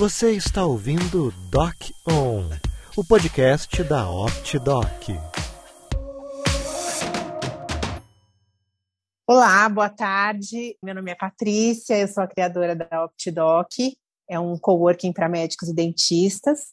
Você está ouvindo Doc On, o podcast da OptDoc. Olá, boa tarde. Meu nome é Patrícia, eu sou a criadora da OptDoc, é um coworking para médicos e dentistas.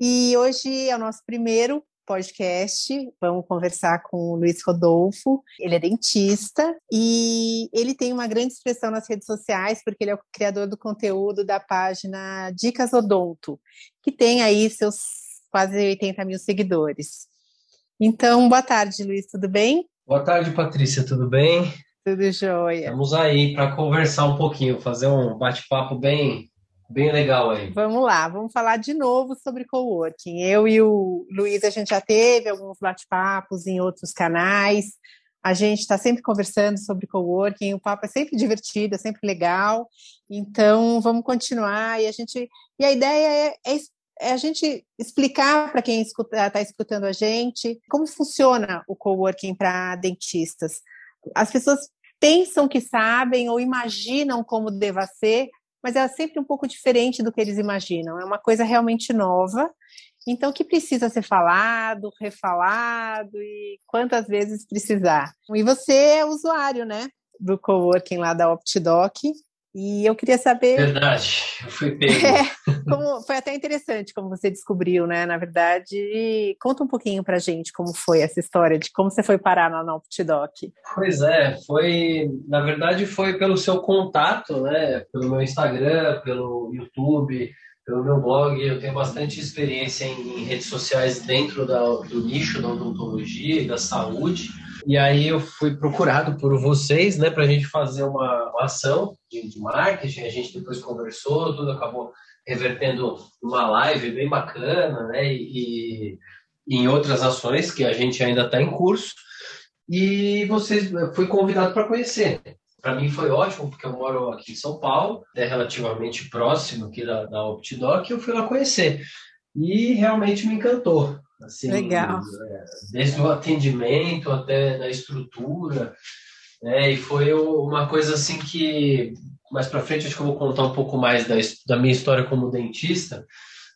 E hoje é o nosso primeiro podcast. Vamos conversar com o Luiz Rodolfo. Ele é dentista e ele tem uma grande expressão nas redes sociais, porque ele é o criador do conteúdo da página Dicas Odonto, que tem aí seus quase 80 mil seguidores. Então, boa tarde, Luiz, tudo bem? Boa tarde, Patrícia, tudo bem? Tudo jóia. Estamos aí para conversar um pouquinho, fazer um bate-papo bem bem legal aí. Vamos lá, vamos falar de novo sobre coworking. Eu e o Luiz, a gente já teve alguns bate-papos em outros canais. A gente está sempre conversando sobre coworking, o papo é sempre divertido, é sempre legal. Então, vamos continuar. E a gente e a ideia é, é, é a gente explicar para quem está escutando a gente como funciona o coworking para dentistas. As pessoas pensam que sabem ou imaginam como deva ser, mas é sempre um pouco diferente do que eles imaginam. É uma coisa realmente nova, então que precisa ser falado, refalado e quantas vezes precisar. E você é usuário, né, do coworking lá da OptDoc. E eu queria saber. Verdade, eu fui pego. É, como, foi até interessante como você descobriu, né? Na verdade, conta um pouquinho pra gente como foi essa história de como você foi parar na Optidoc. Pois é, foi. Na verdade, foi pelo seu contato, né? Pelo meu Instagram, pelo YouTube, pelo meu blog. Eu tenho bastante experiência em, em redes sociais dentro da, do nicho da odontologia e da saúde. E aí eu fui procurado por vocês, né, para a gente fazer uma, uma ação de, de, marketing. A gente depois conversou, tudo acabou revertendo uma live bem bacana, né, e, e em outras ações que a gente ainda está em curso. E vocês fui convidado para conhecer. Para mim foi ótimo, porque eu moro aqui em São Paulo, é relativamente próximo aqui da, da Optidoc, e eu fui lá conhecer. E realmente me encantou. Assim, Legal. É, desde o atendimento até da estrutura. Né? E foi uma coisa assim que mais para frente acho que eu vou contar um pouco mais da, da minha história como dentista,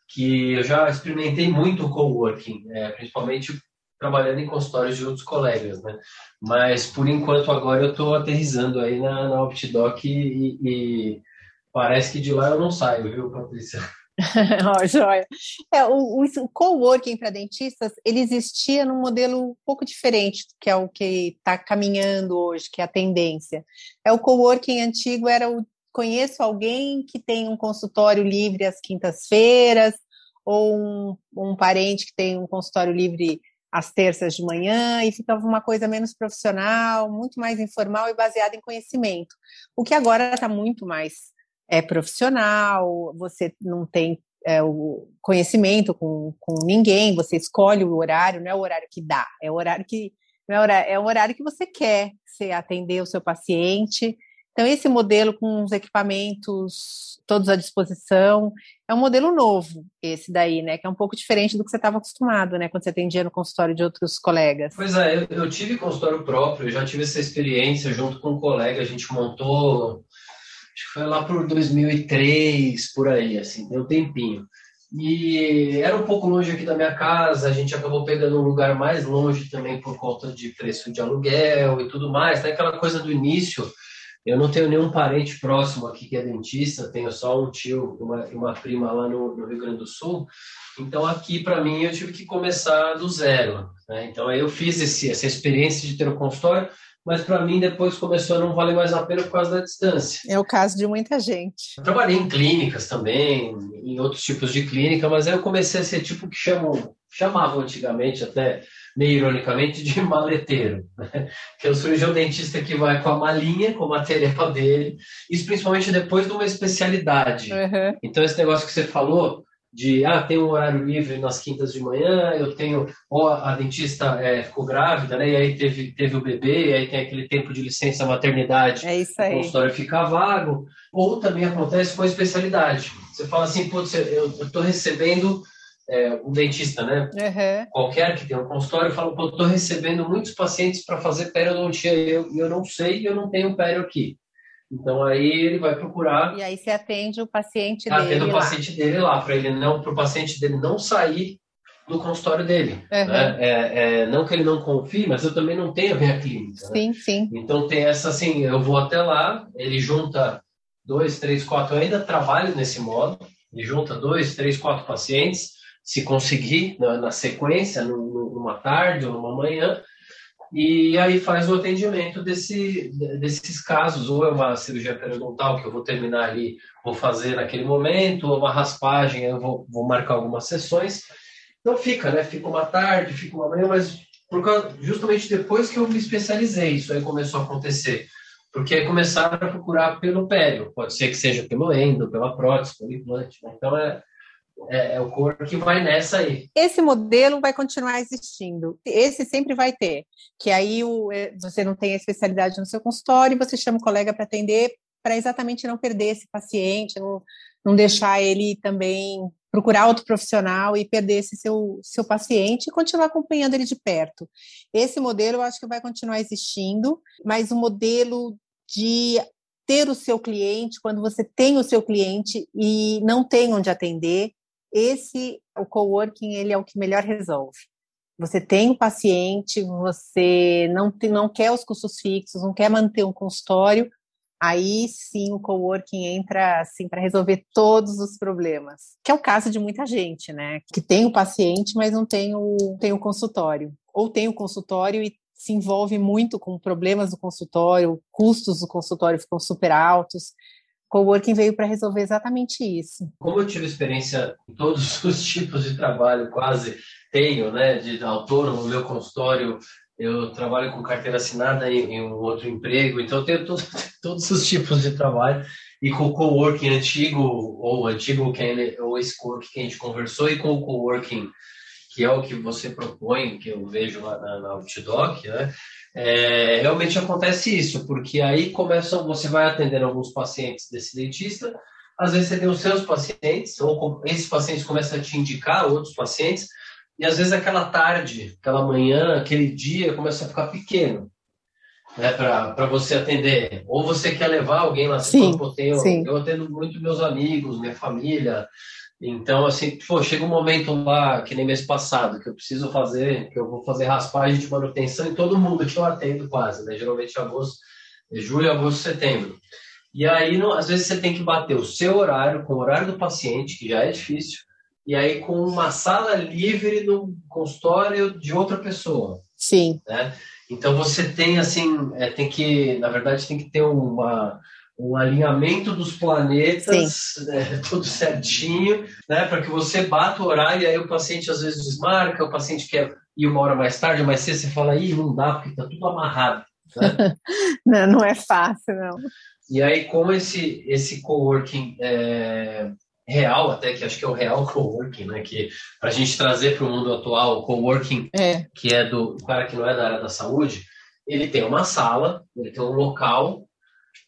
que eu já experimentei muito o coworking, né? principalmente trabalhando em consultórios de outros colegas, né? Mas por enquanto agora eu estou aterrizando aí na, na Optidoc e, e, parece que de lá eu não saio, viu, Patrícia? oh, joia. É, o, o coworking para dentistas, ele existia num modelo um pouco diferente, que é o que está caminhando hoje, que é a tendência. É o coworking antigo era o conheço alguém que tem um consultório livre às quintas-feiras, ou um, um parente que tem um consultório livre às terças de manhã, e ficava uma coisa menos profissional, muito mais informal e baseada em conhecimento. O que agora está muito mais é profissional, você não tem é, o conhecimento com, com ninguém, você escolhe o horário, não é o horário que dá, é o horário que não é, horário, é o horário que você quer você atender o seu paciente. Então, esse modelo com os equipamentos todos à disposição, é um modelo novo, esse daí, né? Que é um pouco diferente do que você estava acostumado, né? Quando você atendia no consultório de outros colegas. Pois é, eu, eu tive consultório próprio, já tive essa experiência junto com um colega, a gente montou acho que foi lá por 2003, por aí, assim, deu um tempinho. E era um pouco longe aqui da minha casa, a gente acabou pegando um lugar mais longe também por conta de preço de aluguel e tudo mais. Né? Aquela coisa do início, eu não tenho nenhum parente próximo aqui que é dentista, tenho só um tio e uma, uma, prima lá no, no, Rio Grande do Sul. Então aqui para mim eu tive que começar do zero. Né? Então aí eu fiz esse, essa experiência de ter um consultório, mas para mim depois começou a não valer mais a pena por causa da distância. É o caso de muita gente. Eu trabalhei em clínicas também, em outros tipos de clínica, mas aí eu comecei a ser tipo que chamam, chamavam antigamente até meio ironicamente de maleteiro, né? que é o cirurgião dentista que vai com a malinha, com o material dele, isso principalmente depois de uma especialidade. Uhum. Então esse negócio que você falou de ah, tem um horário livre nas quintas de manhã, eu tenho, ou a dentista é, ficou grávida, né? E aí teve, teve o bebê, e aí tem aquele tempo de licença maternidade, é isso aí. o consultório fica vago, ou também acontece com a especialidade. Você fala assim, putz, eu estou recebendo é, um dentista, né? Uhum. Qualquer que tenha um consultório, fala, pô, estou recebendo muitos pacientes para fazer periodontia, eu, eu não sei, eu não tenho pério aqui. Então aí ele vai procurar. E aí você atende o paciente dele. Atende o paciente dele lá, para ele não, para o paciente dele não sair do consultório dele. Uhum. Né? É, é, não que ele não confie, mas eu também não tenho a minha clínica. Sim, né? sim. Então tem essa assim, eu vou até lá, ele junta dois, três, quatro, eu ainda trabalho nesse modo, ele junta dois, três, quatro pacientes, se conseguir na, na sequência, numa tarde ou numa manhã, e aí faz o atendimento desse, desses casos, ou é uma cirurgia periodontal que eu vou terminar ali, vou fazer naquele momento, ou uma raspagem, eu vou, vou marcar algumas sessões. Então fica, né? Fica uma tarde, fica uma manhã, mas causa, justamente depois que eu me especializei, isso aí começou a acontecer. Porque começaram a procurar pelo pério, pode ser que seja pelo endo, pela prótese, pelo implante. Né? Então é, é, é, o corpo que vai nessa aí. Esse modelo vai continuar existindo. Esse sempre vai ter. Que aí o, é, você não tem a especialidade no seu consultório, você chama o colega para atender, para exatamente não perder esse paciente, não, não deixar ele também procurar outro profissional e perder esse seu, seu paciente e continuar acompanhando ele de perto. Esse modelo eu acho que vai continuar existindo, mas o modelo de ter o seu cliente, quando você tem o seu cliente e não tem onde atender, esse o coworking ele é o que melhor resolve. Você tem o paciente, você não tem, não quer os custos fixos, não quer manter um consultório, aí sim o coworking entra assim para resolver todos os problemas. Que é o caso de muita gente, né? Que tem o paciente, mas não tem o, tem o consultório. Ou tem o consultório e se envolve muito com problemas do consultório, custos do consultório ficam super altos. Coworking veio para resolver exatamente isso. Como eu tive experiência em todos os tipos de trabalho, quase tenho, né, de autônomo no meu consultório, eu trabalho com carteira assinada em, em um outro emprego, então eu tenho todo, todos os tipos de trabalho. E com o coworking antigo, ou antigo, que é, ou esse coworking que a gente conversou, e com o coworking, que é o que você propõe, que eu vejo lá na, na Outdoc, né? É, realmente acontece isso, porque aí começam, você vai atendendo alguns pacientes desse dentista, às vezes você tem os seus pacientes, ou esses pacientes começam a te indicar outros pacientes, e às vezes aquela tarde, aquela manhã, aquele dia começa a ficar pequeno né, para você atender. Ou você quer levar alguém lá, sim, eu, tenho, eu atendo muito meus amigos, minha família, então, assim, pô, chega um momento lá, que nem mês passado, que eu preciso fazer, que eu vou fazer raspagem de manutenção em todo mundo que eu atendo quase, né? Geralmente agosto, julho, agosto, setembro. E aí, não, às vezes, você tem que bater o seu horário com o horário do paciente, que já é difícil, e aí com uma sala livre no consultório de outra pessoa. Sim. Né? Então, você tem, assim, é, tem que, na verdade, tem que ter uma um alinhamento dos planetas, né, tudo certinho, né, para que você bata o horário e aí o paciente às vezes desmarca, o paciente quer ir uma hora mais tarde, mais cedo, você fala, ih, não dá, porque está tudo amarrado. Né? não, não é fácil, não. E aí, como esse, esse coworking é, real, até que acho que é o real coworking, né, que para a gente trazer para o mundo atual, o coworking, é. que é do cara que não é da área da saúde, ele tem uma sala, ele tem um local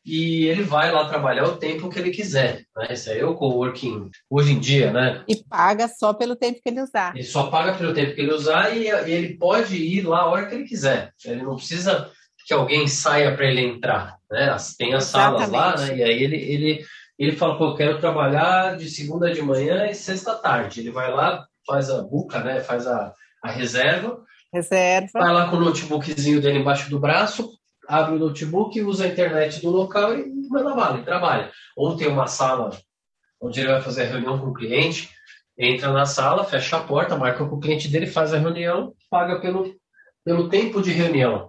e ele vai lá trabalhar o tempo que ele quiser. Né? Esse aí é o coworking hoje em dia, né? E paga só pelo tempo que ele usar. Ele só paga pelo tempo que ele usar e, e ele pode ir lá a hora que ele quiser. Ele não precisa que alguém saia para ele entrar. Né? Tem as Exatamente. salas lá, né? E aí ele, ele, ele fala, pô, eu quero trabalhar de segunda de manhã e sexta tarde. Ele vai lá, faz a buca, né? Faz a, a reserva. Reserva. Vai lá com o notebookzinho dele embaixo do braço, abre o notebook, usa a internet do local e manda bala, e trabalha. Ou tem uma sala onde ele vai fazer a reunião com o cliente, entra na sala, fecha a porta, marca com o cliente dele, faz a reunião, paga pelo, pelo tempo de reunião.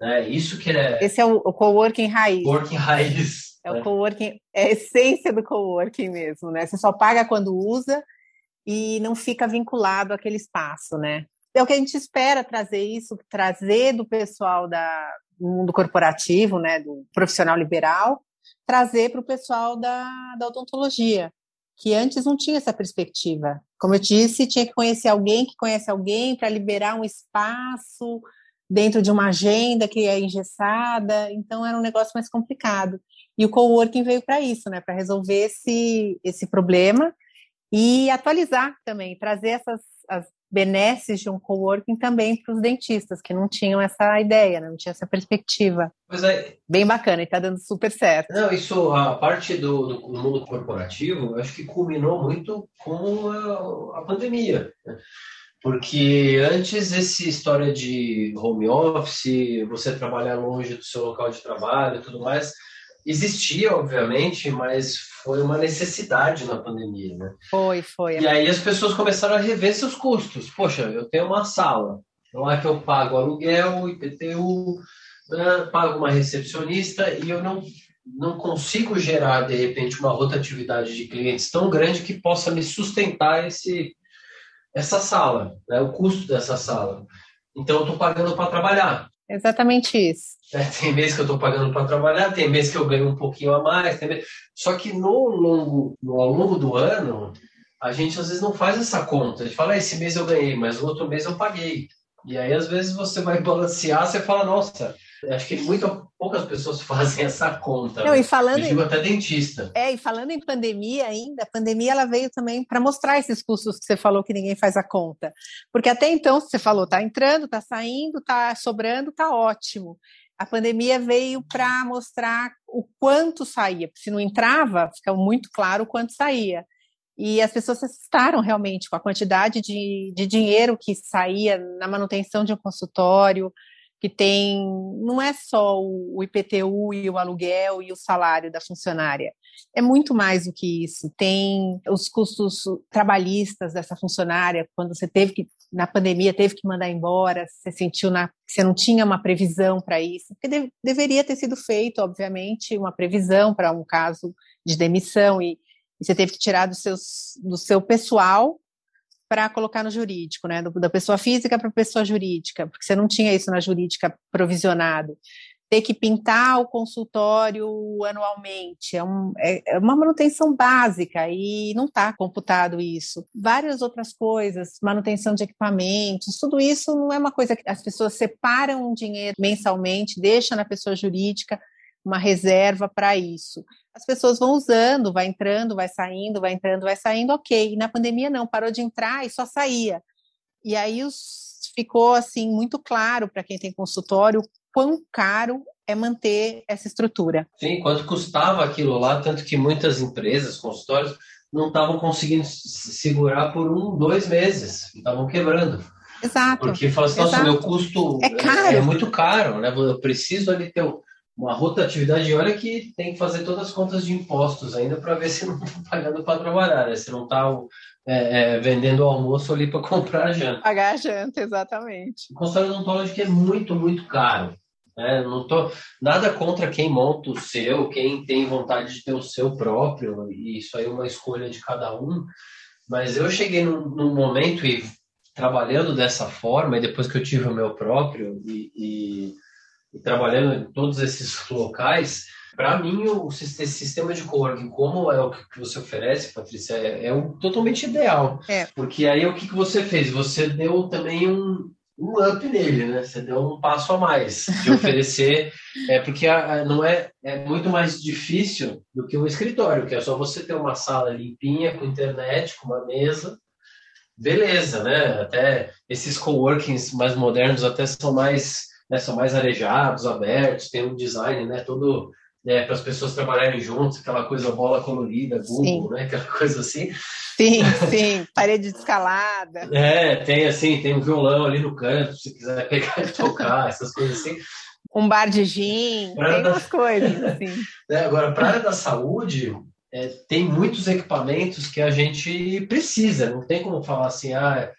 É isso que é. Esse é o, o coworking raiz. Coworking raiz. É né? o coworking, é a essência do coworking mesmo, né? Você só paga quando usa e não fica vinculado àquele espaço, né? É o que a gente espera trazer isso, trazer do pessoal da, do mundo corporativo, né, do profissional liberal, trazer para o pessoal da, da odontologia, que antes não tinha essa perspectiva. Como eu disse, tinha que conhecer alguém que conhece alguém para liberar um espaço dentro de uma agenda que é engessada, então era um negócio mais complicado. E o coworking veio para isso, né, para resolver esse, esse problema e atualizar também, trazer essas as benesses de um coworking também para os dentistas, que não tinham essa ideia, né? não tinha essa perspectiva. Mas é... Bem bacana, e está dando super certo. Não, isso, a parte do, do, mundo corporativo, acho que culminou muito com a, a pandemia. Né? Porque antes essa história de home office, você trabalhar longe do seu local de trabalho e tudo mais, existia, obviamente, mas foi uma necessidade na pandemia, né? Foi, foi. E aí as pessoas começaram a rever seus custos. Poxa, eu tenho uma sala, não é que eu pago aluguel, IPTU, né, pago uma recepcionista e eu não, não consigo gerar, de repente, uma rotatividade de clientes tão grande que possa me sustentar esse, essa sala, né, o custo dessa sala. Então, eu estou pagando para trabalhar. Exatamente isso. É, tem mês que eu estou pagando para trabalhar, tem mês que eu ganho um pouquinho a mais. Mês... Só que no longo, no, ao longo do ano, a gente às vezes não faz essa conta. A gente fala, ah, esse mês eu ganhei, mas o outro mês eu paguei. E aí, às vezes, você vai balancear, você fala, nossa, acho que muito poucas pessoas fazem essa conta. Não, e falando eu digo em, até dentista. É, e falando em pandemia ainda, a pandemia ela veio também para mostrar esses custos que você falou que ninguém faz a conta. Porque até então, você falou, tá entrando, tá saindo, tá sobrando, tá ótimo. A pandemia veio para mostrar o quanto saía. Se não entrava, fica muito claro o quanto saía. E as pessoas se assustaram realmente com a quantidade de, de dinheiro que saía na manutenção de um consultório, que tem não é só o IPTU e o aluguel e o salário da funcionária. É muito mais do que isso. Tem os custos trabalhistas dessa funcionária, quando você teve que na pandemia teve que mandar embora, você sentiu na, que você não tinha uma previsão para isso, porque de, deveria ter sido feito, obviamente, uma previsão para um caso de demissão e, e, você teve que tirar do, seus, do seu pessoal para colocar no jurídico, né? Da pessoa física para pessoa jurídica, porque você não tinha isso na jurídica provisionado. Ter que pintar o consultório anualmente é, um, é, é uma manutenção básica e não está computado isso. Várias outras coisas, manutenção de equipamentos, tudo isso não é uma coisa que as pessoas separam dinheiro mensalmente, deixam na pessoa jurídica uma reserva para isso as pessoas vão usando, vai entrando, vai saindo, vai entrando, vai saindo, ok. E na pandemia não, parou de entrar e só saía. E aí os, ficou assim muito claro para quem tem consultório quão caro é manter essa estrutura. Sim, quanto custava aquilo lá, tanto que muitas empresas, consultórios, não estavam conseguindo segurar por um, dois meses, estavam quebrando. Exato. Porque fala assim, nossa, meu custo é, caro. é, muito caro, né? Eu preciso ali ter uma rotatividade. E olha que tem que fazer todas as contas de impostos ainda para ver se não está pagando para trabalhar, né? se não está é, é, vendendo o almoço ali para comprar a janta. Pagar a janta, exatamente. O consultório odontológico é muito, muito caro. Né? Não tô nada contra quem monta o seu, quem tem vontade de ter o seu próprio, e isso aí é uma escolha de cada um. Mas eu cheguei num, num momento e trabalhando dessa forma, e depois que eu tive o meu próprio, e, e e trabalhando em todos esses locais, para mim, o, sistema de coworking, como é o que você oferece, Patrícia, é, é um, totalmente ideal. É. Porque aí o que, que você fez? Você deu também um, um up nele, né? Você deu um passo a mais de oferecer, é porque a, a, não é, é muito mais difícil do que um escritório, que é só você ter uma sala limpinha, com internet, com uma mesa, beleza, né? Até esses coworkings mais modernos até são mais né, são mais arejados, abertos, tem um design né, todo né, para as pessoas trabalharem juntos, aquela coisa bola colorida, Google, sim. né, aquela coisa assim. Sim, sim, parede de escalada. É, tem assim, tem um violão ali no canto, se quiser pegar e tocar, essas coisas assim. Um bar de gin, pra tem da... umas coisas assim. É, agora, para a área da saúde, é, tem muitos equipamentos que a gente precisa, não tem como falar assim, ah,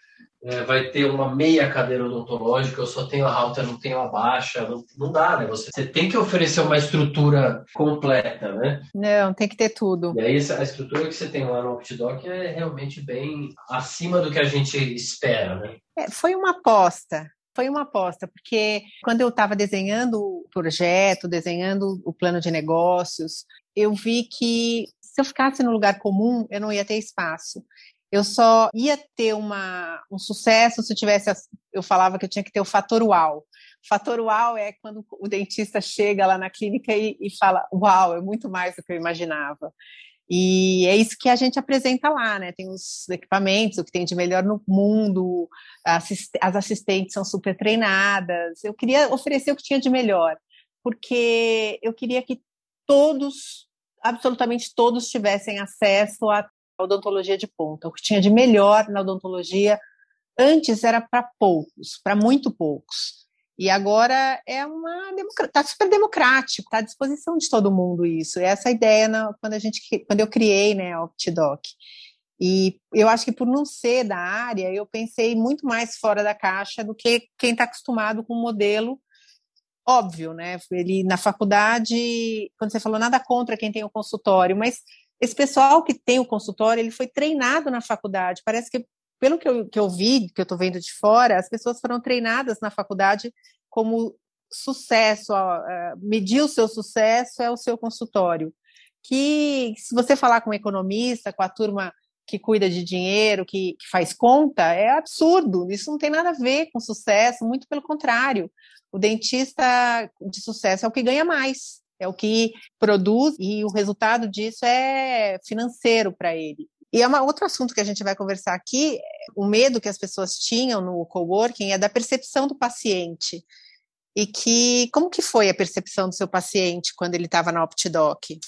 é, vai ter uma meia cadeira odontológica, eu só tenho a alta, não tenho a baixa, não, não dá, né? Você, você, tem que oferecer uma estrutura completa, né? Não, tem que ter tudo. E aí a estrutura que você tem lá no OptiDoc é realmente bem acima do que a gente espera, né? É, foi uma aposta. Foi uma aposta, porque quando eu estava desenhando o projeto, desenhando o plano de negócios, eu vi que se eu ficasse no lugar comum, eu não ia ter espaço. Eu só ia ter uma, um sucesso se eu tivesse. Eu falava que eu tinha que ter o fator uau. Fator uau é quando o dentista chega lá na clínica e, e fala: Uau, é muito mais do que eu imaginava. E é isso que a gente apresenta lá, né? Tem os equipamentos, o que tem de melhor no mundo, as assistentes são super treinadas. Eu queria oferecer o que tinha de melhor, porque eu queria que todos, absolutamente todos, tivessem acesso à odontologia de ponta. O que tinha de melhor na odontologia antes era para poucos, para muito poucos. E agora é uma está super democrático, está à disposição de todo mundo isso. E essa ideia na, quando a gente quando eu criei, né, a OptiDoc. E eu acho que por não ser da área, eu pensei muito mais fora da caixa do que quem está acostumado com o modelo óbvio, né? Ele na faculdade, quando você falou nada contra quem tem o consultório, mas esse pessoal que tem o consultório, ele foi treinado na faculdade. Parece que pelo que eu, que eu vi, que eu estou vendo de fora, as pessoas foram treinadas na faculdade como sucesso, ó, é, medir o seu sucesso é o seu consultório. Que se você falar com um economista, com a turma que cuida de dinheiro, que, que, faz conta, é absurdo. Isso não tem nada a ver com sucesso, muito pelo contrário. O dentista de sucesso é o que ganha mais, é o que produz e o resultado disso é financeiro para ele. E é uma, outro assunto que a gente vai conversar aqui, o medo que as pessoas tinham no coworking é da percepção do paciente. E que como que foi a percepção do seu paciente quando ele estava na OptiDoc?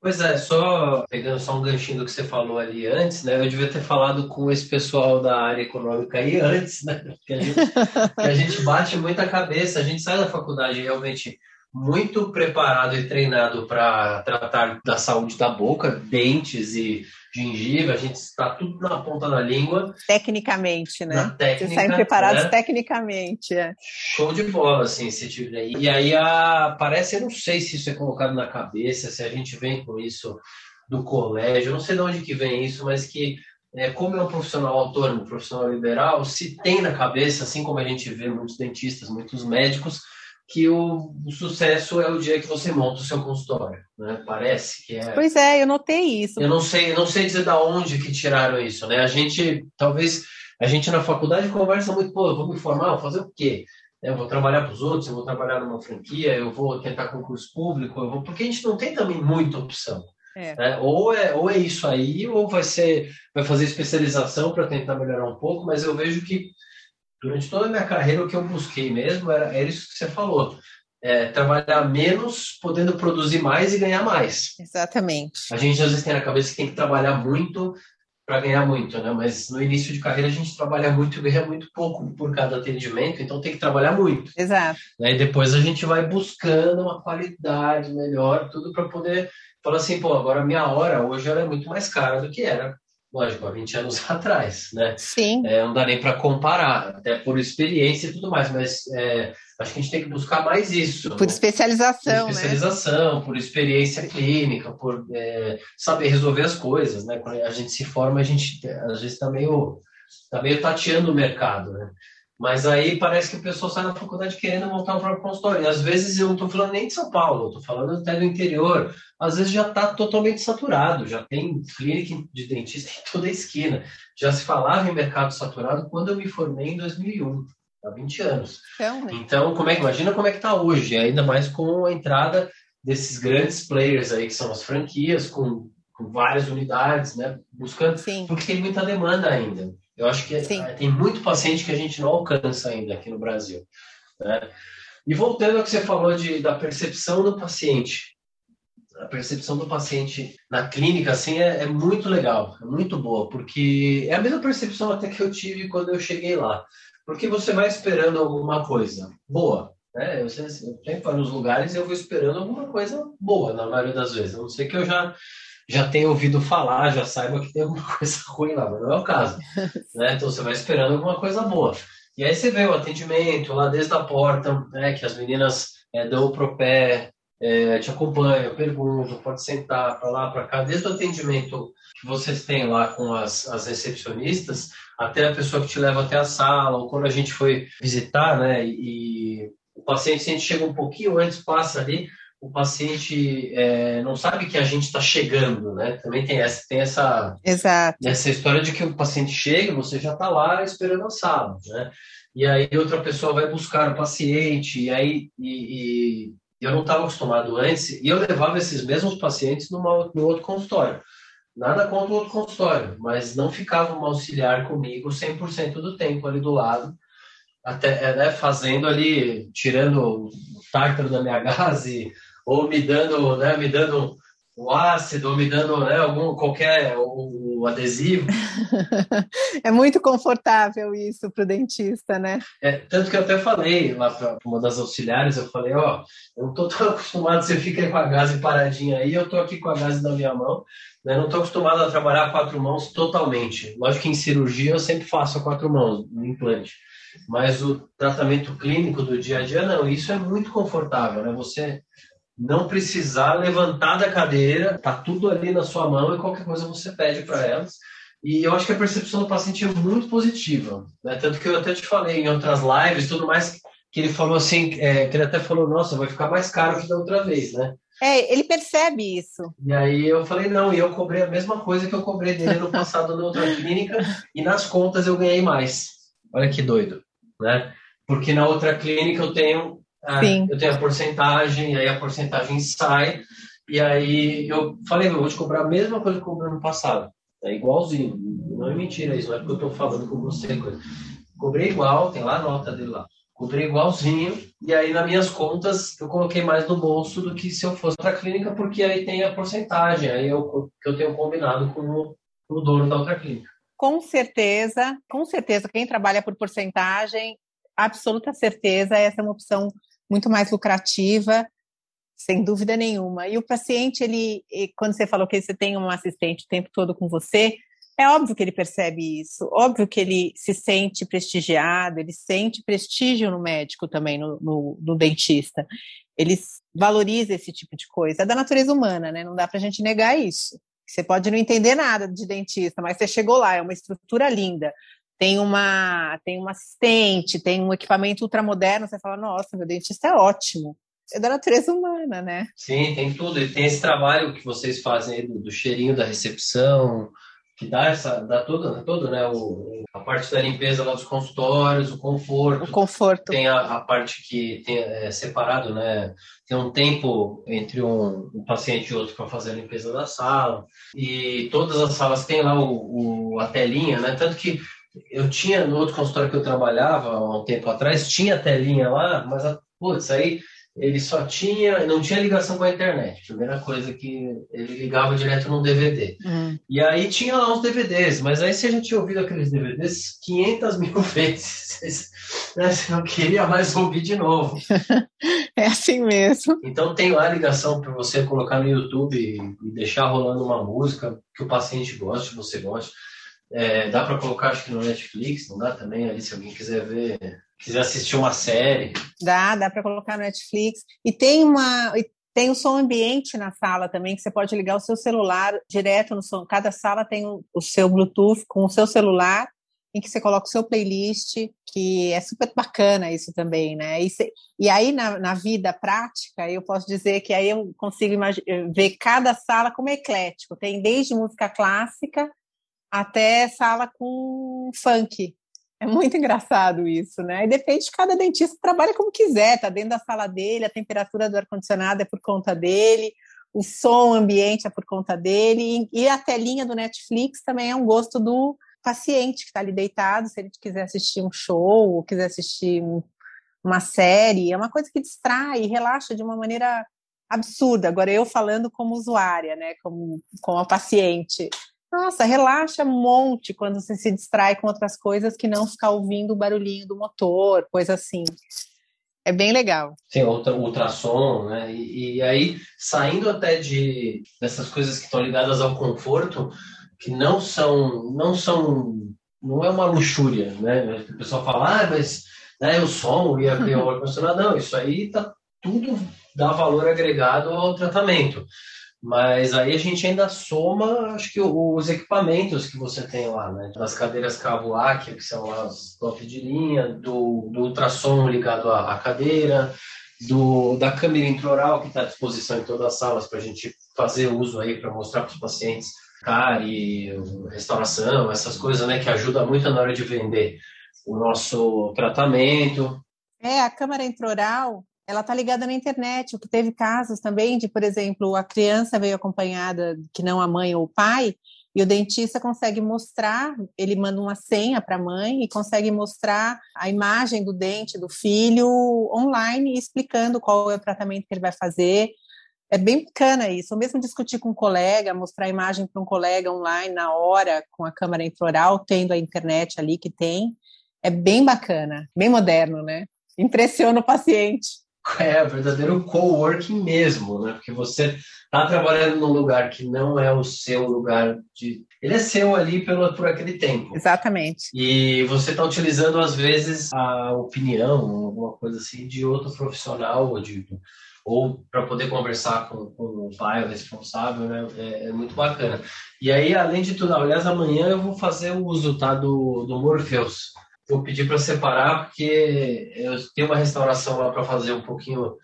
Pois é, só pegando só um ganchinho do que você falou ali antes, né? Eu devia ter falado com esse pessoal da área econômica aí antes, né? Porque a gente, a gente bate muita cabeça, a gente sai da faculdade realmente muito preparado e treinado para tratar da saúde da boca, dentes e gengiva, a gente está tudo na ponta da língua. Tecnicamente, né? Na técnica, Vocês saem preparados né? tecnicamente. É. Show de bola, assim, se tiver. E aí a, parece, eu não sei se isso é colocado na cabeça, se a gente vem com isso do colégio, eu não sei de onde que vem isso, mas que é, como é um profissional autônomo, um profissional liberal, se tem na cabeça, assim como a gente vê muitos dentistas, muitos médicos, que o, o, sucesso é o dia que você monta o seu consultório, né? Parece que é. Pois é, eu notei isso. Eu não sei, não sei dizer da onde que tiraram isso, né? A gente, talvez, a gente na faculdade conversa muito, pô, eu vou me formar, vou fazer o quê? Eu vou trabalhar para os outros, eu vou trabalhar numa franquia, eu vou tentar concurso público, eu vou... porque a gente não tem também muita opção. É. Né? Ou, é, ou é isso aí, ou vai ser, vai fazer especialização para tentar melhorar um pouco, mas eu vejo que durante toda a minha carreira, o que eu busquei mesmo era, era isso que você falou. É, trabalhar menos, podendo produzir mais e ganhar mais. Exatamente. A gente às vezes tem na cabeça que tem que trabalhar muito para ganhar muito, né? Mas no início de carreira a gente trabalha muito e ganha muito pouco por cada atendimento, então tem que trabalhar muito. Exato. Né? E depois a gente vai buscando uma qualidade melhor, tudo para poder falar assim, pô, agora a minha hora hoje ela é muito mais cara do que era lógico, há 20 anos atrás, né? Sim. É, não dá nem para comparar, até por experiência e tudo mais, mas é, acho que a gente tem que buscar mais isso. Por especialização, Por especialização, né? por experiência clínica, por é, saber resolver as coisas, né? Quando a gente se forma, a gente às vezes está meio, tá meio tateando o mercado, né? Mas aí parece que o pessoal sai da faculdade querendo montar um próprio consultório. E às vezes eu não estou falando nem de São Paulo, estou falando até do interior. Às vezes já está totalmente saturado, já tem clínica de dentista em toda a esquina. Já se falava em mercado saturado quando eu me formei em 2001, há 20 anos. Então, então como é imagina como é que está hoje, ainda mais com a entrada desses grandes players aí que são as franquias com, com várias unidades, né, buscando, Sim. porque tem muita demanda ainda. Eu acho que Sim. tem muito paciente que a gente não alcança ainda aqui no Brasil. Né? E voltando ao que você falou de, da percepção do paciente, a percepção do paciente na clínica assim é, é, muito legal, é muito boa, porque é a mesma percepção até que eu tive quando eu cheguei lá. Porque você vai esperando alguma coisa boa, né? Eu sempre vou nos lugares e eu vou esperando alguma coisa boa na maioria das vezes. A não sei que eu já já tenha ouvido falar, já saiba que tem alguma coisa ruim lá, mas não é o caso. né? Então você vai esperando alguma coisa boa. E aí você vê o atendimento lá desde a porta, né, que as meninas é, dão pro pé, é, te acompanham, perguntam, pode sentar para lá, para cá, desde o atendimento que vocês têm lá com as, as recepcionistas, até a pessoa que te leva até a sala, ou quando a gente foi visitar, né, e o paciente, se a gente chega um pouquinho antes, passa ali, o paciente é, não sabe que a gente está chegando, né? Também tem essa, tem essa, Exato. essa história de que o paciente chega, você já está lá esperando a sala, né? E aí outra pessoa vai buscar o paciente, e aí e, e E eu não estava acostumado antes, e eu levava esses mesmos pacientes numa, no outro consultório. Nada contra o outro consultório, mas não ficava um auxiliar comigo 100% do tempo ali do lado, até é, né, fazendo ali, tirando o tártaro da minha gase, ou me dando, né, me dando o ácido, ou me dando né, algum, qualquer o, o adesivo. é muito confortável isso para o dentista, né? É, tanto que eu até falei lá para uma das auxiliares, eu falei, ó, eu não estou tão acostumado, você fica com a gase paradinha aí, eu estou aqui com a gase na minha mão, né, não estou acostumado a trabalhar a quatro mãos totalmente. Lógico que em cirurgia eu sempre faço a quatro mãos, no implante. Mas o tratamento clínico do dia a dia, não, isso é muito confortável, né? Você não precisar levantar da cadeira, tá tudo ali na sua mão e qualquer coisa você pede para elas. E eu acho que a percepção do paciente é muito positiva, né? Tanto que eu até te falei em outras lives, tudo mais que ele falou assim, é, que ele até falou, nossa, vai ficar mais caro que da outra vez, né? É, ele percebe isso. E aí eu falei, não, e eu cobrei a mesma coisa que eu cobrei dele no passado na outra clínica, e nas contas eu ganhei mais. Olha que doido, né? Porque na outra clínica eu tenho ah, eu tenho a porcentagem, aí a porcentagem sai, e aí eu falei, eu vou te cobrar a mesma coisa que eu cobrei no passado. É igualzinho. Não é mentira isso, não é porque eu estou falando com você. Coisa. Cobrei igual, tem lá a nota dele lá. Cobrei igualzinho, e aí nas minhas contas eu coloquei mais no bolso do que se eu fosse para a clínica, porque aí tem a porcentagem, aí eu, que eu tenho combinado com o, com o dono da outra clínica. Com certeza, com certeza, quem trabalha por porcentagem, absoluta certeza, essa é uma opção muito mais lucrativa, sem dúvida nenhuma. E o paciente, ele, quando você falou que você tem um assistente o tempo todo com você, é óbvio que ele percebe isso, óbvio que ele se sente prestigiado, ele sente prestígio no médico também, no, no, no dentista. Ele valoriza esse tipo de coisa. É da natureza humana, né? Não dá para a gente negar isso. Você pode não entender nada de dentista, mas você chegou lá, é uma estrutura linda tem uma, tem uma assistente, tem um equipamento ultramoderno, você fala, nossa, meu dentista é ótimo. É da natureza humana, né? Sim, tem tudo. E tem esse trabalho que vocês fazem do, do cheirinho da recepção, que dá essa, dá tudo, todo, né? O, a parte da limpeza lá dos consultórios, o conforto. O conforto. Tem a, a parte que tem, é separado, né? Tem um tempo entre um, um paciente e outro para fazer a limpeza da sala. E todas as salas têm lá o, o, a telinha, né? Tanto que eu tinha no outro consultório que eu trabalhava há um tempo atrás, tinha telinha lá, mas a, putz, aí ele só tinha, não tinha ligação com a internet. Primeira coisa que ele ligava direto num DVD. Uhum. E aí tinha lá uns DVDs, mas aí a gente tinha ouvido aqueles DVDs 500 mil vezes, né, você não queria mais ouvir de novo. é assim mesmo. Então tem lá a ligação para você colocar no YouTube e deixar rolando uma música que o paciente goste, você goste. É, dá para colocar, acho que no Netflix, não dá também ali, se alguém quiser ver, quiser assistir uma série. Dá, dá para colocar no Netflix. E tem uma. Tem o som ambiente na sala também, que você pode ligar o seu celular direto no som. Cada sala tem o, seu Bluetooth com o seu celular, em que você coloca o seu playlist, que é super bacana isso também, né? E, e aí, na, na, vida prática, eu posso dizer que aí eu consigo ver cada sala como eclético. Tem desde música clássica até sala com funk. É muito engraçado isso, né? E depende de cada dentista trabalha como quiser, tá dentro da sala dele, a temperatura do ar-condicionado é por conta dele, o som ambiente é por conta dele, e a telinha do Netflix também é um gosto do paciente que está ali deitado, se ele quiser assistir um show, ou quiser assistir um, uma série, é uma coisa que distrai e relaxa de uma maneira absurda. Agora, eu falando como usuária, né, como, como a paciente, nossa, relaxa um monte quando você se distrai com outras coisas que não ficar ouvindo o barulhinho do motor, coisa assim. É bem legal. Tem outra ultrassom, né? E, e, aí, saindo até de dessas coisas que estão ligadas ao conforto, que não são, não são, não é uma luxúria, né? O pessoal fala, ah, mas né, o som e o ar-condicionado, não, isso aí tá tudo dá valor agregado ao tratamento. Mas aí a gente ainda soma, acho que os equipamentos que você tem lá, né? Das cadeiras Cavoac, que são as top de linha, do, do ultrassom ligado à, à cadeira, do, da câmera intraoral que está à disposição em todas as salas para a gente fazer uso aí para mostrar para os pacientes cárie, restauração, essas coisas, né? Que ajuda muito na hora de vender o nosso tratamento. É, a câmera intraoral ela está ligada na internet, o que teve casos também de, por exemplo, a criança veio acompanhada, que não a mãe ou o pai, e o dentista consegue mostrar, ele manda uma senha para a mãe e consegue mostrar a imagem do dente do filho online, explicando qual é o tratamento que ele vai fazer. É bem bacana isso, ou mesmo discutir com um colega, mostrar a imagem para um colega online na hora, com a câmera intraoral, tendo a internet ali que tem. É bem bacana, bem moderno, né? Impressiona o paciente. É verdadeiro coworking mesmo, né? Porque você está trabalhando num lugar que não é o seu lugar de. Ele é seu ali pelo, por aquele tempo. Exatamente. E você está utilizando, às vezes, a opinião, alguma coisa assim, de outro profissional, ou, de, ou para poder conversar com, com, o pai, o responsável, né? É, é, muito bacana. E aí, além de tudo, aliás, amanhã eu vou fazer o uso tá, do, do Morpheus vou pedir para separar, porque eu tenho uma restauração lá para fazer um pouquinho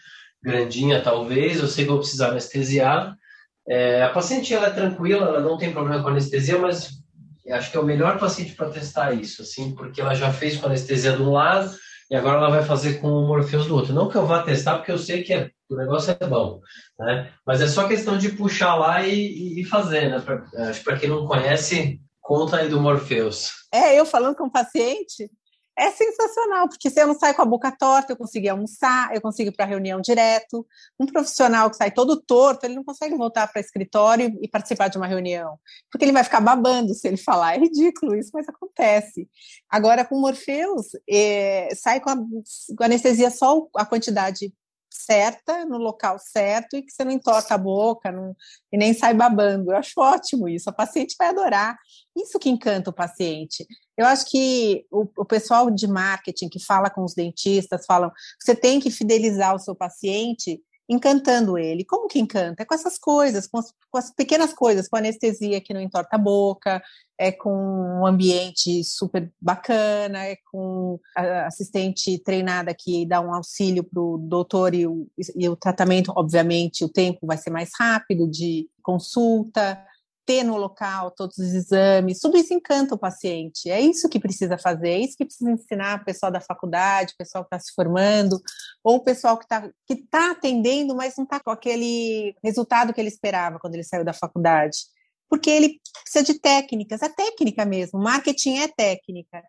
grandinha, talvez. Eu sei que vou precisar anestesiar. É, a paciente ela é tranquila, ela não tem problema com anestesia, mas acho que é o melhor paciente para testar isso, assim, porque ela já fez com anestesia de um lado e agora ela vai fazer com o Morpheus do outro. Não que eu vá testar, porque eu sei que é, o negócio é bom, né? Mas é só questão de puxar lá e, e fazer, né? Pra, acho que para quem não conhece, Conta aí do Morpheus. É, eu falando com o paciente, é sensacional, porque se eu não saio com a boca torta, eu consigo almoçar, eu consigo ir para reunião direto. Um profissional que sai todo torto, ele não consegue voltar para escritório e participar de uma reunião, porque ele vai ficar babando se ele falar. É ridículo isso, mas acontece. Agora, com o Morpheus, é, sai com a, com a anestesia só a quantidade certa, no local certo, e que você não entorta a boca não, e nem sai babando. Eu acho ótimo isso, a paciente vai adorar. Isso que encanta o paciente. Eu acho que o, o pessoal de marketing que fala com os dentistas falam você tem que fidelizar o seu paciente encantando ele. Como que encanta? É com essas coisas, com as, com as, pequenas coisas, com anestesia que não entorta a boca, é com um ambiente super bacana, é com a assistente treinada que dá um auxílio para o doutor e o, e o tratamento, obviamente, o tempo vai ser mais rápido de consulta ter no local todos os exames, tudo isso encanta o paciente. É isso que precisa fazer, é isso que precisa ensinar o pessoal da faculdade, o pessoal que está se formando, ou o pessoal que está que tá atendendo, mas não está com aquele resultado que ele esperava quando ele saiu da faculdade. Porque ele precisa de técnicas, é técnica mesmo, marketing é técnica.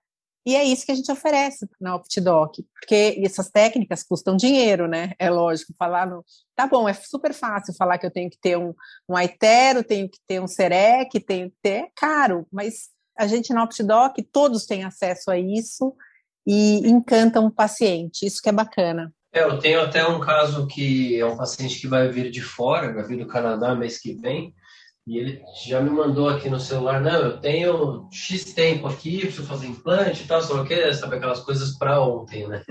E é isso que a gente oferece na OptiDoc, porque essas técnicas custam dinheiro, né? É lógico, falar no. Tá bom, é super fácil falar que eu tenho que ter um, um Aitero, tenho que ter um Serec, tenho que ter. É caro, mas a gente na OptiDoc, todos têm acesso a isso e encantam o paciente, isso que é bacana. É, eu tenho até um caso que é um paciente que vai vir de fora, vai vir do Canadá mês que vem, e ele já me mandou aqui no celular, não, eu tenho X tempo aqui, preciso fazer implante e tal, só que sabe aquelas coisas para ontem, né?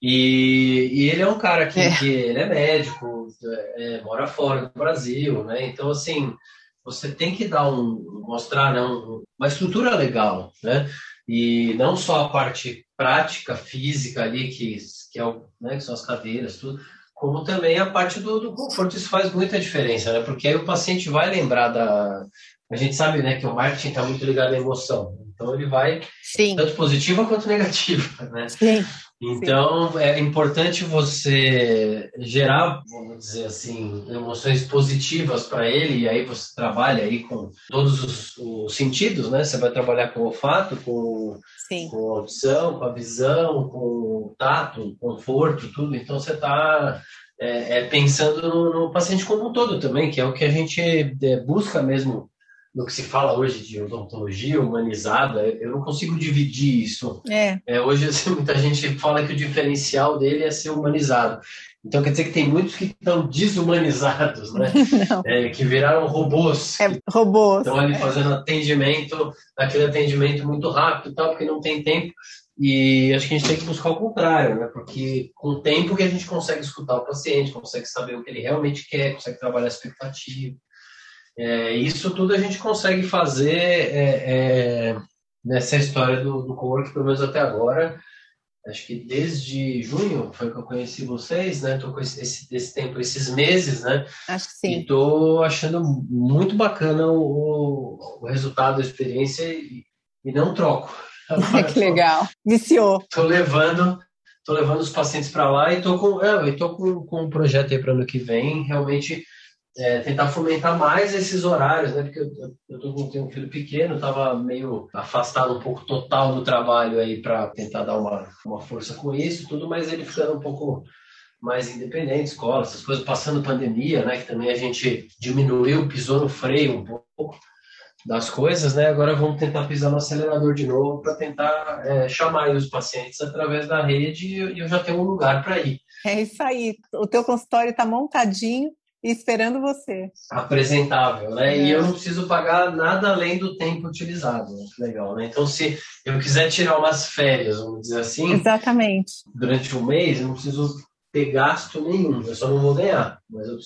E, e, ele é um cara que, é. que ele é médico, é, mora fora do Brasil, né? Então, assim, você tem que dar um, mostrar né, um, uma estrutura legal, né? E não só a parte prática, física ali, que, que, é o, né, que são as cadeiras, tudo, como também a parte do, do conforto. Isso faz muita diferença, né? Porque aí o paciente vai lembrar da. A gente sabe, né, que o marketing está muito ligado à emoção. Então ele vai Sim. tanto positiva quanto negativa, né? Sim. Então Sim. é importante você gerar, vamos dizer assim, emoções positivas para ele e aí você trabalha aí com todos os, os, sentidos, né? Você vai trabalhar com o olfato, com, com a audição, com a visão, com o tato, conforto, tudo. Então você está é, é, pensando no, no, paciente como um todo também, que é o que a gente é, busca mesmo no que se fala hoje de odontologia humanizada, eu não consigo dividir isso. É. é hoje assim, muita gente fala que o diferencial dele é ser humanizado. Então quer dizer que tem muitos que estão desumanizados, né? É, que viraram robôs. É, robôs. Estão ali fazendo atendimento, aquele atendimento muito rápido, tal, porque não tem tempo. E acho que a gente tem que buscar o contrário, né? Porque com o tempo que a gente consegue escutar o paciente, consegue saber o que ele realmente quer, consegue trabalhar a expectativa. É, isso tudo a gente consegue fazer é, é, nessa história do, do cowork, pelo menos até agora. Acho que desde junho foi que eu conheci vocês, né? Tô com esse, esse, tempo, esses meses, né? Acho que sim. E tô achando muito bacana o, o resultado da experiência e, e não troco. que legal. Viciou. Tô levando tô levando os pacientes para lá e tô com, é, eu tô com, com um projeto aí para ano que vem, realmente é, tentar fomentar mais esses horários, né? Porque eu, eu tenho um filho pequeno, estava meio afastado um pouco total do trabalho aí para tentar dar uma, uma força com isso, tudo, mas ele ficando um pouco mais independente, escola, essas coisas, passando pandemia, né? Que também a gente diminuiu, pisou no freio um pouco das coisas, né? Agora vamos tentar pisar no acelerador de novo para tentar é, chamar os pacientes através da rede e eu já tenho um lugar para ir. É isso aí. O teu consultório está montadinho esperando você. Apresentável, né? É. E eu não preciso pagar nada além do tempo utilizado. Né? Legal, né? Então, se eu quiser tirar umas férias, vamos dizer assim, exatamente, durante um mês, eu não preciso ter gasto nenhum, eu só não vou ganhar, mas eu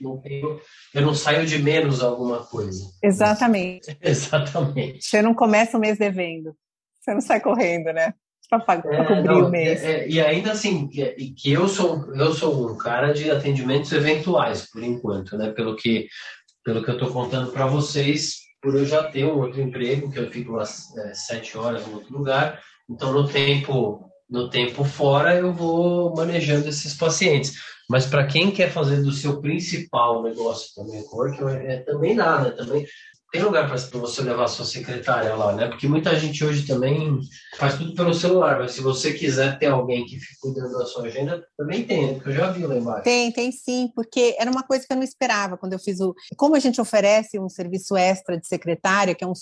não tenho, eu não saio de menos alguma coisa. Exatamente. Exatamente. Você não começa o mês devendo, você não sai correndo, né? Para é, cobrir não, o mês. É, é, e ainda assim, que, que eu sou eu sou um cara de atendimentos eventuais por enquanto, né? Pelo que pelo que eu estou contando para vocês, por eu já ter um outro emprego que eu fico às é, sete horas em outro lugar, então no tempo no tempo fora eu vou manejando esses pacientes. Mas para quem quer fazer do seu principal negócio também, work, é, é, também né? Também tem lugar para você levar a sua secretária lá, né? Porque muita gente hoje também faz tudo pelo celular, mas se você quiser ter alguém que fique cuidando da sua agenda, também tem, né? Porque eu já vi lá embaixo. Tem, tem sim, porque era uma coisa que eu não esperava quando eu fiz o. Como a gente oferece um serviço extra de secretária, que é um,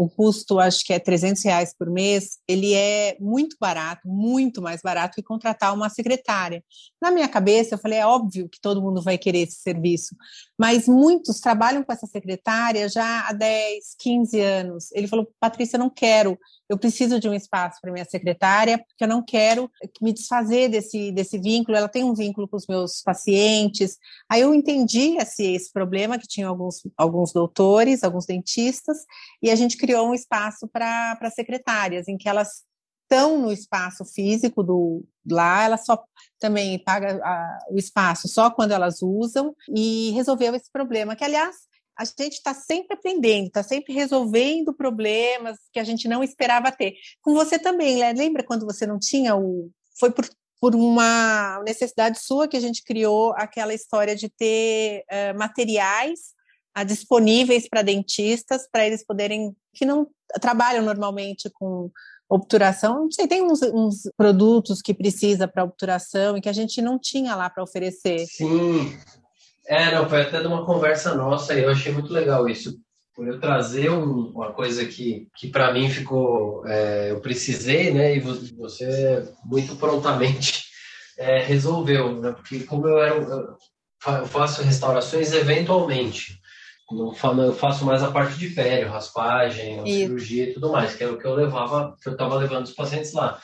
o custo acho que é 300 reais por mês, ele é muito barato, muito mais barato que contratar uma secretária. Na minha cabeça, eu falei, é óbvio que todo mundo vai querer esse serviço, mas muitos trabalham com essa secretária já há 10, 15 anos. Ele falou, Patrícia, eu não quero eu preciso de um espaço para minha secretária, porque eu não quero me desfazer desse, desse vínculo, ela tem um vínculo com os meus pacientes. Aí eu entendi esse, esse problema, que tinha alguns, alguns doutores, alguns dentistas, e a gente criou um espaço para secretárias, em que elas estão no espaço físico do lá, ela só também paga a, o espaço só quando elas usam e resolveu esse problema, que aliás a gente está sempre aprendendo, está sempre resolvendo problemas que a gente não esperava ter. Com você também, né? lembra quando você não tinha o. Foi por, por uma necessidade sua que a gente criou aquela história de ter uh, materiais disponíveis para dentistas, para eles poderem. que não trabalham normalmente com obturação, não sei, tem uns, uns produtos que precisa para obturação e que a gente não tinha lá para oferecer. Sim, é, não, foi até de uma conversa nossa e eu achei muito legal isso. Por eu trazer um, uma coisa que, que para mim ficou. É, eu precisei, né? E você muito prontamente é, resolveu, né? Porque como eu era. Eu faço restaurações eventualmente. Não eu faço mais a parte de pele, raspagem, cirurgia e tudo mais, que é o que eu levava, que eu estava levando os pacientes lá.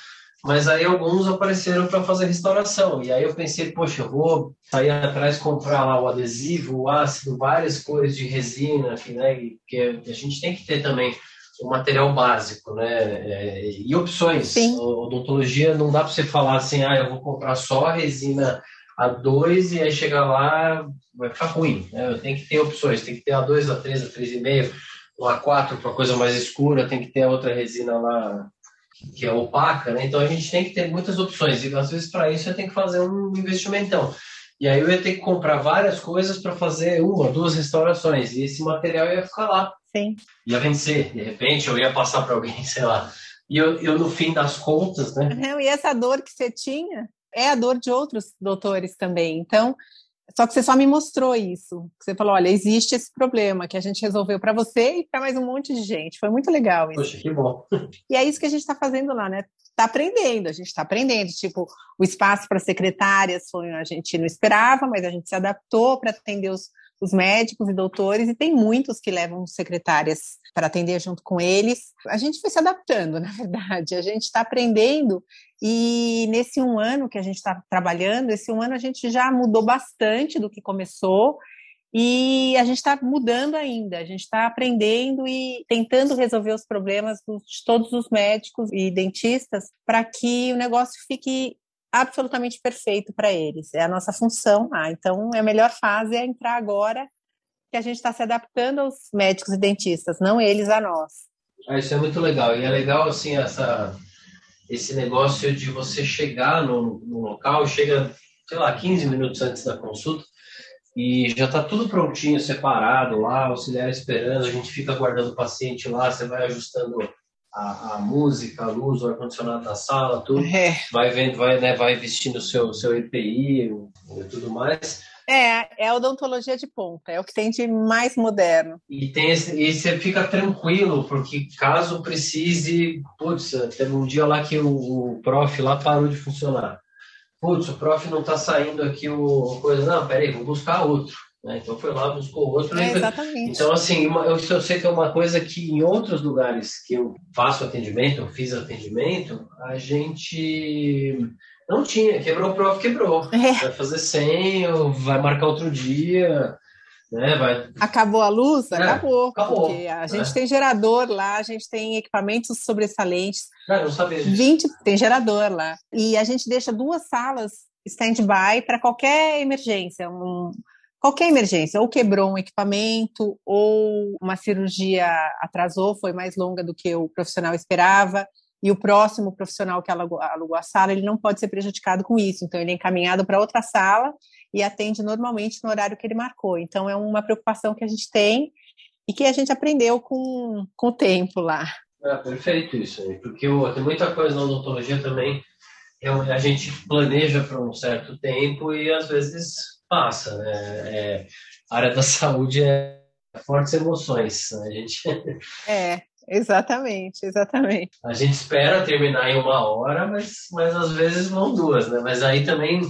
Mas aí alguns apareceram para fazer restauração. E aí eu pensei, poxa, eu vou sair atrás comprar lá o adesivo, o ácido, várias cores de resina, enfim, né? Porque a gente tem que ter também o material básico, né? É, e opções. Sim. Odontologia não dá para você falar assim, ah, eu vou comprar só resina A2 e aí chegar lá vai ficar ruim. Né? Tem que ter opções, tem que ter A2, A3, A3,5, o A4 para coisa mais escura, tem que ter a outra resina lá que é opaca, né? Então a gente tem que ter muitas opções e às vezes para isso eu tenho que fazer um investimentão. E aí eu ia ter que comprar várias coisas para fazer uma, duas restaurações e esse material ia ficar lá. Sim. Ia vencer, de repente eu ia passar para alguém, sei lá. E eu, eu no fim das contas, né? Não, e essa dor que você tinha é a dor de outros doutores também. Então, só que você só me mostrou isso. Você falou, olha, existe esse problema que a gente resolveu para você e para mais um monte de gente. Foi muito legal isso. Poxa, que bom. E é isso que a gente está fazendo lá, né? Está aprendendo, a gente está aprendendo. Tipo, o espaço para secretárias foi, a gente não esperava, mas a gente se adaptou para atender os, os médicos e doutores, e tem muitos que levam secretárias para atender junto com eles. A gente foi se adaptando, na verdade, a gente está aprendendo, e nesse um ano que a gente está trabalhando, esse um ano a gente já mudou bastante do que começou, e a gente está mudando ainda, a gente está aprendendo e tentando resolver os problemas de todos os médicos e dentistas para que o negócio fique absolutamente perfeito para eles. É a nossa função lá. Então, a melhor fase é entrar agora que a gente está se adaptando aos médicos e dentistas, não eles a nós. Ah, isso é muito legal. E é legal, assim, essa, esse negócio de você chegar no, no local, chega, sei lá, 15 minutos antes da consulta, e já está tudo prontinho, separado lá, auxiliar esperando, a gente fica aguardando o paciente lá, você vai ajustando a, a música, a luz, o ar-condicionado da sala, tudo, é. vai vendo, vai, né, vai vestindo o seu, seu EPI e tudo mais. É, é a odontologia de ponta, é o que tem de mais moderno. E, tem esse, e você fica tranquilo, porque caso precise, putz, teve um dia lá que o, o prof lá parou de funcionar putz, o prof não está saindo aqui o coisa, não, peraí, vou buscar outro. Né? Então foi lá, buscou outro. É, exatamente. Então, assim, uma, eu, eu sei que é uma coisa que em outros lugares que eu faço atendimento, eu fiz atendimento, a gente não tinha, quebrou o prof, quebrou. É. Vai fazer 100, vai marcar outro dia. Né, vai... Acabou a luz? É, acabou. acabou. Porque a gente é. tem gerador lá, a gente tem equipamentos sobressalentes. Não, não sabia disso. 20 tem gerador lá. E a gente deixa duas salas stand-by para qualquer emergência. Um, qualquer emergência, ou quebrou um equipamento, ou uma cirurgia atrasou, foi mais longa do que o profissional esperava, e o próximo profissional que alugou, alugou a sala, ele não pode ser prejudicado com isso. Então, ele é encaminhado para outra sala e atende normalmente no horário que ele marcou. Então, é uma preocupação que a gente tem e que a gente aprendeu com, com o tempo lá. É, perfeito isso, porque tem muita coisa na odontologia também, é a gente planeja por um certo tempo e às vezes passa, né? É, a área da saúde é fortes emoções, né? a gente... É, Exatamente, exatamente. A gente espera terminar em uma hora, mas, mas às vezes vão duas, né? Mas aí também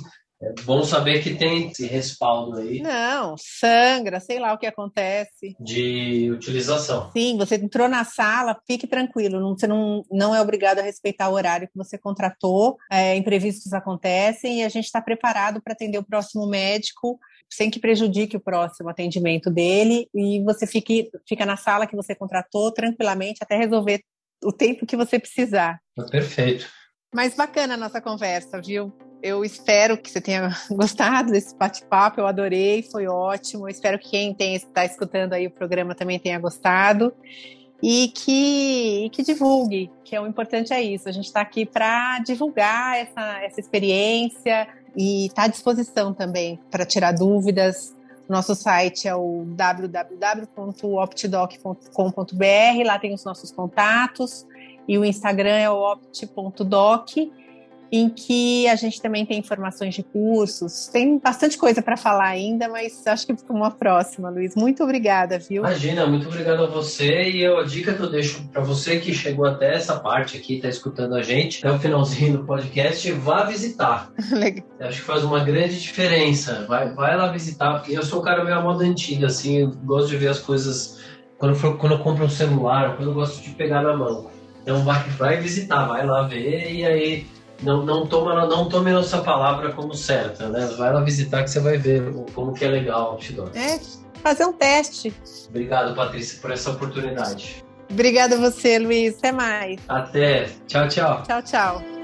é bom saber que tem esse respaldo aí. Não, sangra, sei lá o que acontece. De utilização. Sim, você entrou na sala, fique tranquilo, não, você não, não é obrigado a respeitar o horário que você contratou, é, imprevistos acontecem e a gente está preparado para atender o próximo médico sem que prejudique o próximo atendimento dele e você fique, fica na sala que você contratou tranquilamente até resolver o tempo que você precisar. Perfeito. Mas bacana a nossa conversa, viu? Eu espero que você tenha gostado desse bate-papo, eu adorei, foi ótimo. Espero que quem está escutando aí o programa também tenha gostado e que, e que divulgue, que é o importante é isso. A gente está aqui para divulgar essa, essa experiência e está à disposição também para tirar dúvidas. Nosso site é o www.optidoc.com.br, lá tem os nossos contatos e o Instagram é o opt.doc em que a gente também tem informações de cursos. Tem bastante coisa para falar ainda, mas acho que fica uma próxima, Luiz. Muito obrigada, viu? Imagina, muito obrigado a você. E eu, a dica que eu deixo para você que chegou até essa parte aqui, está escutando a gente, até o finalzinho do podcast, vá visitar. Legal. Eu acho que faz uma grande diferença. Vai, vai lá visitar, porque eu sou um cara meio à moda antiga, assim, eu gosto de ver as coisas. Quando, for, quando eu compro um celular, quando eu gosto de pegar na mão. Então vai, vai visitar, vai lá ver e aí não, não, toma, não tome nossa palavra como certa, né? Vai lá visitar que você vai ver como que é legal o outdoor. É, fazer um teste. Obrigado, Patrícia, por essa oportunidade. Obrigada a você, Luiz. Até mais. Até. Tchau, tchau. Tchau, tchau.